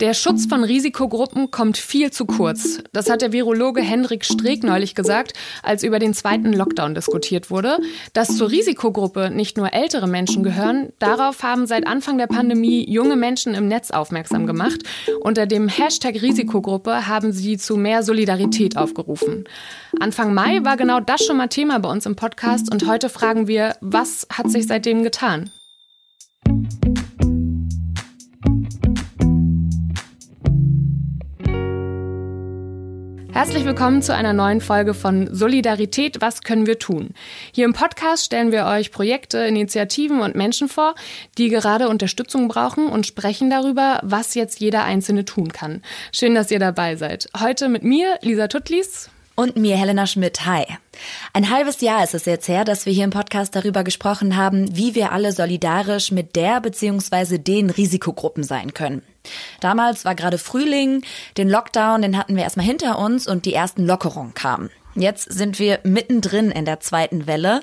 Der Schutz von Risikogruppen kommt viel zu kurz. Das hat der Virologe Hendrik Streeck neulich gesagt, als über den zweiten Lockdown diskutiert wurde. Dass zur Risikogruppe nicht nur ältere Menschen gehören, darauf haben seit Anfang der Pandemie junge Menschen im Netz aufmerksam gemacht. Unter dem Hashtag Risikogruppe haben sie zu mehr Solidarität aufgerufen. Anfang Mai war genau das schon mal Thema bei uns im Podcast und heute fragen wir, was hat sich seitdem getan? Herzlich willkommen zu einer neuen Folge von Solidarität, was können wir tun? Hier im Podcast stellen wir euch Projekte, Initiativen und Menschen vor, die gerade Unterstützung brauchen und sprechen darüber, was jetzt jeder Einzelne tun kann. Schön, dass ihr dabei seid. Heute mit mir, Lisa Tuttlis. Und mir, Helena Schmidt. Hi. Ein halbes Jahr ist es jetzt her, dass wir hier im Podcast darüber gesprochen haben, wie wir alle solidarisch mit der bzw. den Risikogruppen sein können. Damals war gerade Frühling, den Lockdown, den hatten wir erstmal hinter uns und die ersten Lockerungen kamen. Jetzt sind wir mittendrin in der zweiten Welle.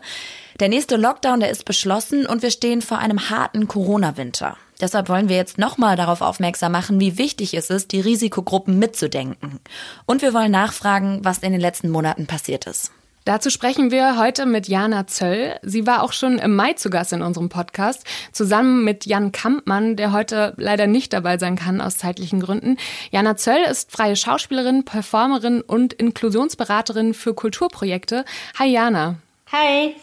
Der nächste Lockdown, der ist beschlossen und wir stehen vor einem harten Corona-Winter. Deshalb wollen wir jetzt nochmal darauf aufmerksam machen, wie wichtig es ist, die Risikogruppen mitzudenken. Und wir wollen nachfragen, was in den letzten Monaten passiert ist. Dazu sprechen wir heute mit Jana Zöll. Sie war auch schon im Mai zu Gast in unserem Podcast, zusammen mit Jan Kampmann, der heute leider nicht dabei sein kann aus zeitlichen Gründen. Jana Zöll ist freie Schauspielerin, Performerin und Inklusionsberaterin für Kulturprojekte. Hi Jana. Hi.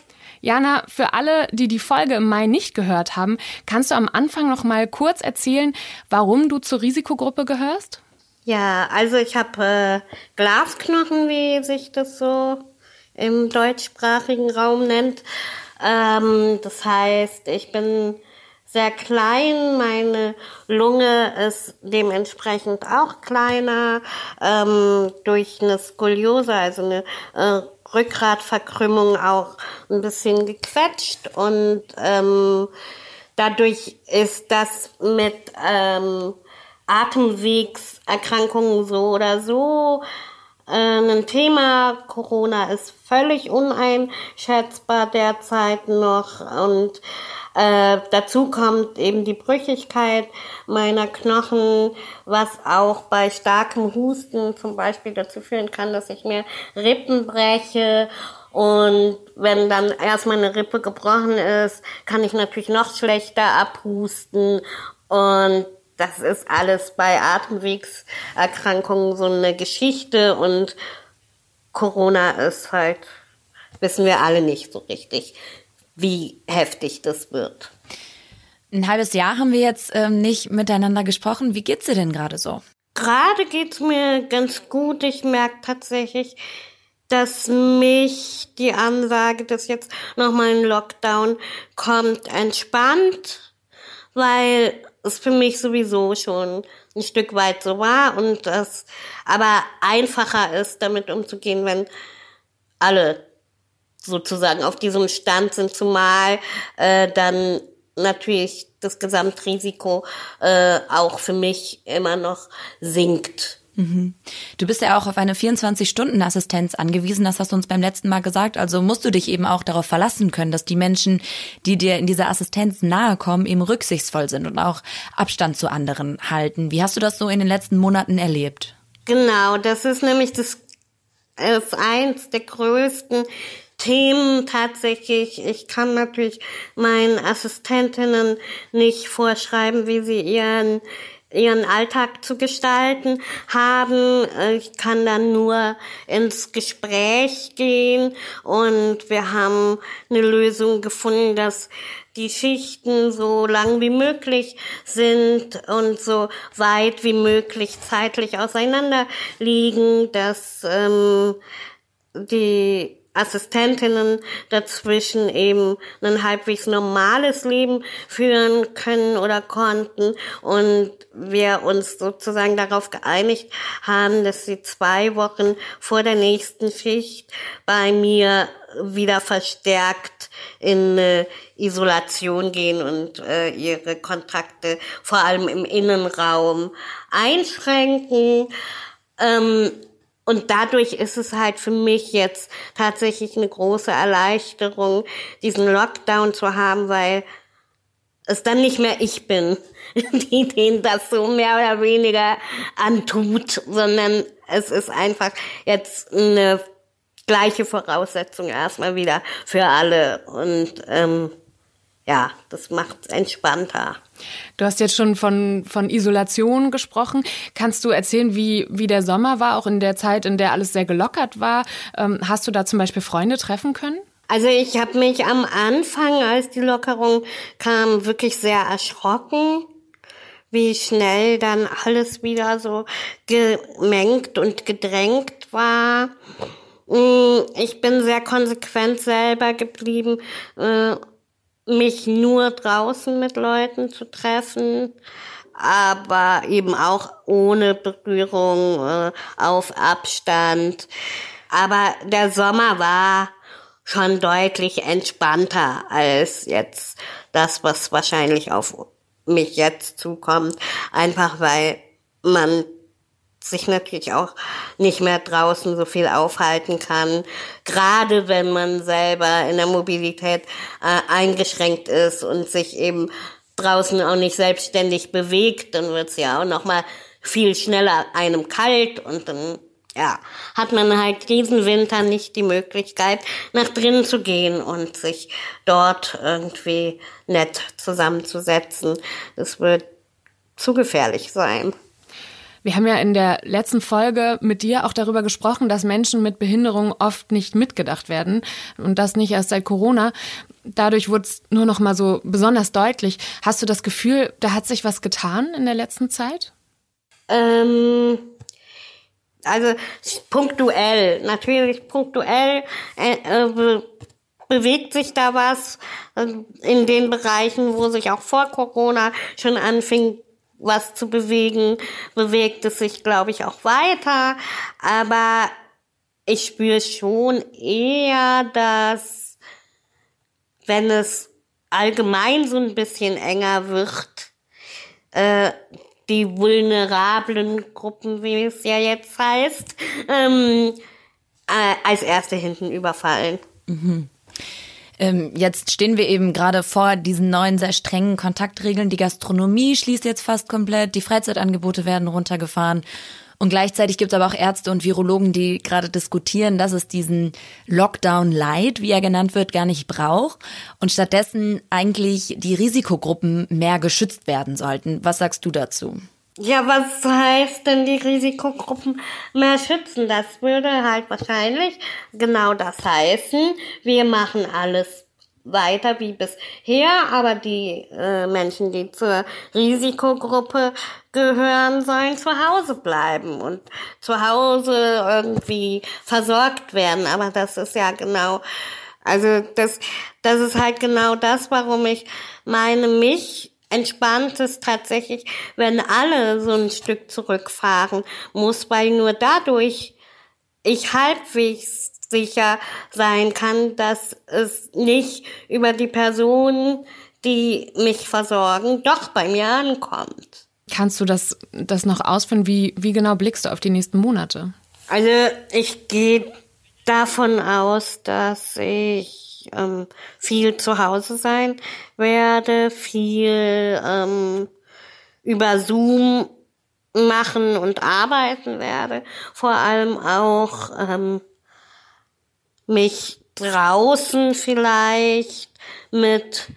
Jana, für alle, die die Folge im Mai nicht gehört haben, kannst du am Anfang noch mal kurz erzählen, warum du zur Risikogruppe gehörst? Ja, also ich habe äh, Glasknochen, wie sich das so im deutschsprachigen Raum nennt. Ähm, das heißt, ich bin sehr klein, meine Lunge ist dementsprechend auch kleiner, ähm, durch eine Skoliose, also eine äh, Rückgratverkrümmung auch ein bisschen gequetscht. Und ähm, dadurch ist das mit ähm, Atemwegserkrankungen so oder so ein Thema. Corona ist völlig uneinschätzbar derzeit noch und äh, dazu kommt eben die Brüchigkeit meiner Knochen, was auch bei starkem Husten zum Beispiel dazu führen kann, dass ich mir Rippen breche. Und wenn dann erstmal eine Rippe gebrochen ist, kann ich natürlich noch schlechter abhusten. Und das ist alles bei Atemwegserkrankungen so eine Geschichte und Corona ist halt, wissen wir alle nicht so richtig, wie heftig das wird. Ein halbes Jahr haben wir jetzt ähm, nicht miteinander gesprochen. Wie geht's dir denn gerade so? Gerade geht's mir ganz gut. Ich merke tatsächlich, dass mich die Ansage, dass jetzt nochmal ein Lockdown kommt, entspannt, weil es für mich sowieso schon ein Stück weit so war und das aber einfacher ist, damit umzugehen, wenn alle sozusagen auf diesem Stand sind, zumal äh, dann natürlich das Gesamtrisiko äh, auch für mich immer noch sinkt. Mhm. Du bist ja auch auf eine 24-Stunden-Assistenz angewiesen, das hast du uns beim letzten Mal gesagt. Also musst du dich eben auch darauf verlassen können, dass die Menschen, die dir in dieser Assistenz nahe kommen, eben rücksichtsvoll sind und auch Abstand zu anderen halten. Wie hast du das so in den letzten Monaten erlebt? Genau, das ist nämlich das ist eins der größten Themen tatsächlich. Ich kann natürlich meinen Assistentinnen nicht vorschreiben, wie sie ihren ihren Alltag zu gestalten haben. Ich kann dann nur ins Gespräch gehen und wir haben eine Lösung gefunden, dass die Schichten so lang wie möglich sind und so weit wie möglich zeitlich auseinander liegen, dass ähm, die Assistentinnen dazwischen eben ein halbwegs normales Leben führen können oder konnten und wir uns sozusagen darauf geeinigt haben, dass sie zwei Wochen vor der nächsten Schicht bei mir wieder verstärkt in äh, Isolation gehen und äh, ihre Kontakte vor allem im Innenraum einschränken. Ähm, und dadurch ist es halt für mich jetzt tatsächlich eine große Erleichterung, diesen Lockdown zu haben, weil es dann nicht mehr ich bin, die denen das so mehr oder weniger antut, sondern es ist einfach jetzt eine gleiche Voraussetzung erstmal wieder für alle. Und ähm, ja, das macht entspannter. Du hast jetzt schon von, von Isolation gesprochen. Kannst du erzählen, wie, wie der Sommer war, auch in der Zeit, in der alles sehr gelockert war? Ähm, hast du da zum Beispiel Freunde treffen können? Also ich habe mich am Anfang, als die Lockerung kam, wirklich sehr erschrocken, wie schnell dann alles wieder so gemengt und gedrängt war. Mm, ich bin sehr konsequent selber geblieben, äh, mich nur draußen mit Leuten zu treffen, aber eben auch ohne Berührung, äh, auf Abstand. Aber der Sommer war schon deutlich entspannter als jetzt das, was wahrscheinlich auf mich jetzt zukommt. Einfach weil man sich natürlich auch nicht mehr draußen so viel aufhalten kann. Gerade wenn man selber in der Mobilität äh, eingeschränkt ist und sich eben draußen auch nicht selbstständig bewegt, dann wird's ja auch noch mal viel schneller einem kalt und dann ja, hat man halt diesen Winter nicht die Möglichkeit, nach drinnen zu gehen und sich dort irgendwie nett zusammenzusetzen. Es wird zu gefährlich sein. Wir haben ja in der letzten Folge mit dir auch darüber gesprochen, dass Menschen mit Behinderung oft nicht mitgedacht werden und das nicht erst seit Corona. Dadurch wurde es nur noch mal so besonders deutlich. Hast du das Gefühl, da hat sich was getan in der letzten Zeit? Ähm also punktuell, natürlich punktuell äh, äh, bewegt sich da was äh, in den Bereichen, wo sich auch vor Corona schon anfing, was zu bewegen, bewegt es sich, glaube ich, auch weiter. Aber ich spüre schon eher, dass wenn es allgemein so ein bisschen enger wird, äh, die vulnerablen Gruppen, wie es ja jetzt heißt, ähm, äh, als erste hinten überfallen. Mhm. Ähm, jetzt stehen wir eben gerade vor diesen neuen, sehr strengen Kontaktregeln. Die Gastronomie schließt jetzt fast komplett, die Freizeitangebote werden runtergefahren. Und gleichzeitig gibt es aber auch Ärzte und Virologen, die gerade diskutieren, dass es diesen Lockdown Light, wie er genannt wird, gar nicht braucht und stattdessen eigentlich die Risikogruppen mehr geschützt werden sollten. Was sagst du dazu? Ja, was heißt denn die Risikogruppen mehr schützen? Das würde halt wahrscheinlich genau das heißen. Wir machen alles weiter wie bisher, aber die äh, Menschen, die zur Risikogruppe gehören, sollen zu Hause bleiben und zu Hause irgendwie versorgt werden. Aber das ist ja genau, also das, das ist halt genau das, warum ich meine, mich entspannt es tatsächlich, wenn alle so ein Stück zurückfahren muss, weil nur dadurch ich halbwegs sicher sein kann, dass es nicht über die Personen, die mich versorgen, doch bei mir ankommt. Kannst du das, das noch ausführen? Wie, wie genau blickst du auf die nächsten Monate? Also ich gehe davon aus, dass ich ähm, viel zu Hause sein werde, viel ähm, über Zoom machen und arbeiten werde. Vor allem auch ähm, mich draußen vielleicht mit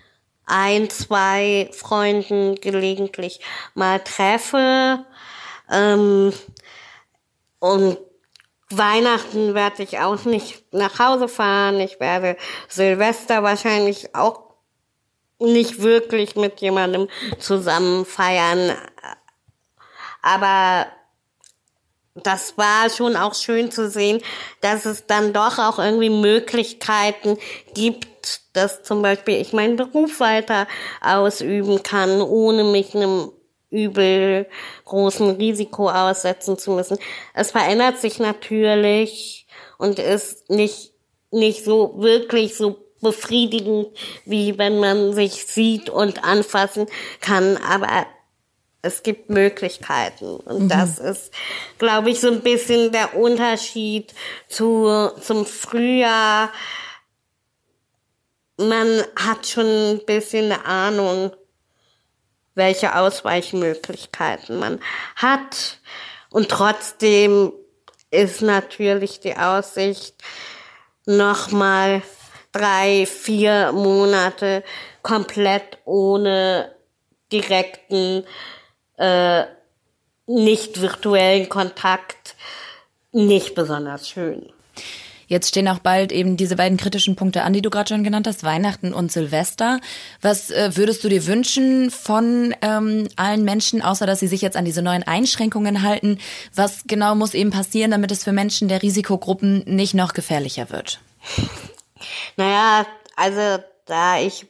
ein, zwei Freunden gelegentlich mal treffe. Ähm, und Weihnachten werde ich auch nicht nach Hause fahren. Ich werde Silvester wahrscheinlich auch nicht wirklich mit jemandem zusammen feiern. Aber das war schon auch schön zu sehen, dass es dann doch auch irgendwie Möglichkeiten gibt, dass zum Beispiel ich meinen Beruf weiter ausüben kann, ohne mich einem übel großen Risiko aussetzen zu müssen. Es verändert sich natürlich und ist nicht, nicht so wirklich so befriedigend, wie wenn man sich sieht und anfassen kann, aber es gibt Möglichkeiten. Und mhm. das ist, glaube ich, so ein bisschen der Unterschied zu, zum Frühjahr. Man hat schon ein bisschen eine Ahnung, welche Ausweichmöglichkeiten man hat. Und trotzdem ist natürlich die Aussicht, nochmal drei, vier Monate komplett ohne direkten, äh, nicht virtuellen Kontakt nicht besonders schön. Jetzt stehen auch bald eben diese beiden kritischen Punkte an, die du gerade schon genannt hast, Weihnachten und Silvester. Was äh, würdest du dir wünschen von ähm, allen Menschen, außer dass sie sich jetzt an diese neuen Einschränkungen halten? Was genau muss eben passieren, damit es für Menschen der Risikogruppen nicht noch gefährlicher wird? Naja, also da ich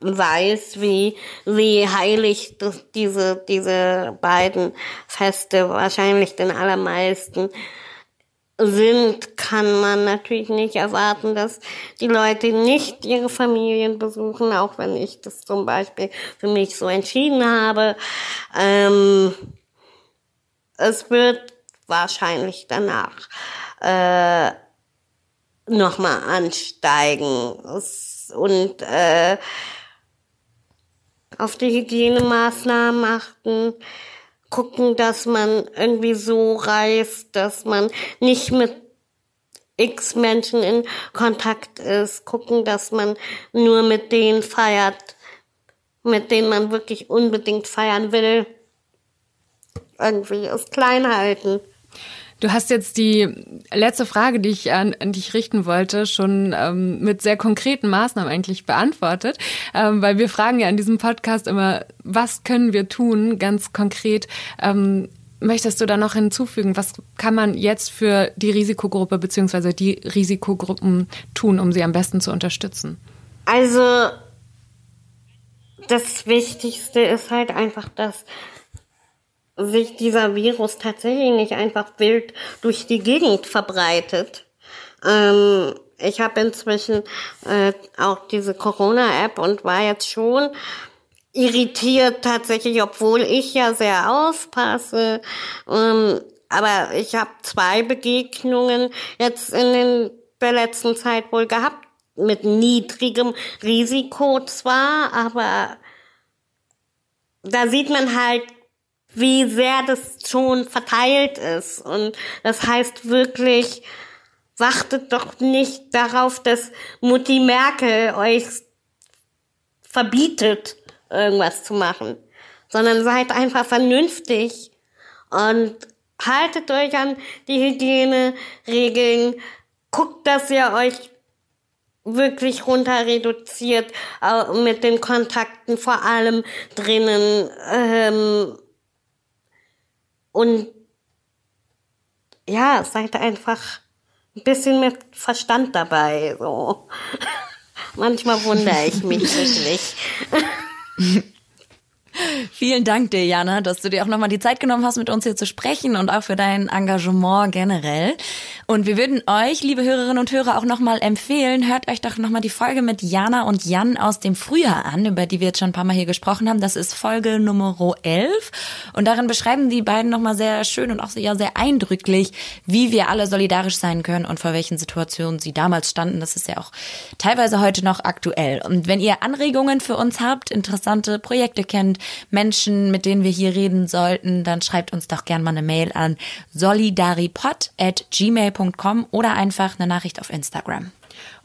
weiß, wie, wie heilig das, diese, diese beiden Feste wahrscheinlich den allermeisten sind, kann man natürlich nicht erwarten, dass die Leute nicht ihre Familien besuchen, auch wenn ich das zum Beispiel für mich so entschieden habe. Ähm, es wird wahrscheinlich danach äh, nochmal ansteigen und äh, auf die Hygienemaßnahmen achten gucken, dass man irgendwie so reist, dass man nicht mit x Menschen in Kontakt ist, gucken, dass man nur mit denen feiert, mit denen man wirklich unbedingt feiern will. Irgendwie es klein halten. Du hast jetzt die letzte Frage, die ich an, an dich richten wollte, schon ähm, mit sehr konkreten Maßnahmen eigentlich beantwortet, ähm, weil wir fragen ja in diesem Podcast immer, was können wir tun, ganz konkret. Ähm, möchtest du da noch hinzufügen, was kann man jetzt für die Risikogruppe beziehungsweise die Risikogruppen tun, um sie am besten zu unterstützen? Also das Wichtigste ist halt einfach, dass sich dieser Virus tatsächlich nicht einfach wild durch die Gegend verbreitet. Ähm, ich habe inzwischen äh, auch diese Corona-App und war jetzt schon irritiert tatsächlich, obwohl ich ja sehr aufpasse. Ähm, aber ich habe zwei Begegnungen jetzt in den, der letzten Zeit wohl gehabt, mit niedrigem Risiko zwar, aber da sieht man halt wie sehr das schon verteilt ist. Und das heißt wirklich, wartet doch nicht darauf, dass Mutti Merkel euch verbietet, irgendwas zu machen, sondern seid einfach vernünftig und haltet euch an die Hygieneregeln, guckt, dass ihr euch wirklich runter reduziert mit den Kontakten vor allem drinnen. Ähm, und ja, seid einfach ein bisschen mit Verstand dabei. So. Manchmal wundere ich mich wirklich. Vielen Dank dir, Jana, dass du dir auch nochmal die Zeit genommen hast, mit uns hier zu sprechen und auch für dein Engagement generell. Und wir würden euch, liebe Hörerinnen und Hörer, auch nochmal empfehlen, hört euch doch nochmal die Folge mit Jana und Jan aus dem Frühjahr an, über die wir jetzt schon ein paar Mal hier gesprochen haben. Das ist Folge Nummer 11. Und darin beschreiben die beiden nochmal sehr schön und auch sehr, sehr eindrücklich, wie wir alle solidarisch sein können und vor welchen Situationen sie damals standen. Das ist ja auch teilweise heute noch aktuell. Und wenn ihr Anregungen für uns habt, interessante Projekte kennt, Menschen, mit denen wir hier reden sollten, dann schreibt uns doch gerne mal eine Mail an solidaripod at gmail.com oder einfach eine Nachricht auf Instagram.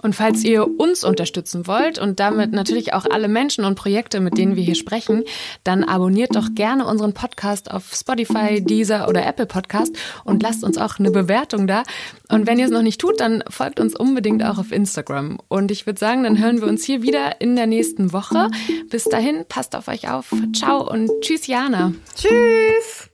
Und falls ihr uns unterstützen wollt und damit natürlich auch alle Menschen und Projekte, mit denen wir hier sprechen, dann abonniert doch gerne unseren Podcast auf Spotify, Deezer oder Apple Podcast und lasst uns auch eine Bewertung da. Und wenn ihr es noch nicht tut, dann folgt uns unbedingt auch auf Instagram. Und ich würde sagen, dann hören wir uns hier wieder in der nächsten Woche. Bis dahin, passt auf euch auf. Ciao und tschüss, Jana. Tschüss.